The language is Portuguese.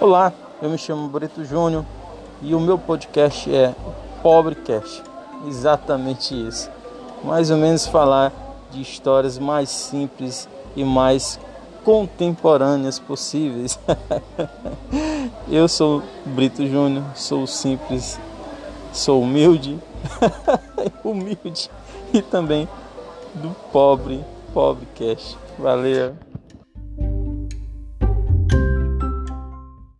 Olá, eu me chamo Brito Júnior e o meu podcast é Pobrecast. Exatamente isso. Mais ou menos falar de histórias mais simples e mais contemporâneas possíveis. eu sou Brito Júnior, sou simples, sou humilde, humilde e também do pobre Pobrecast. Valeu.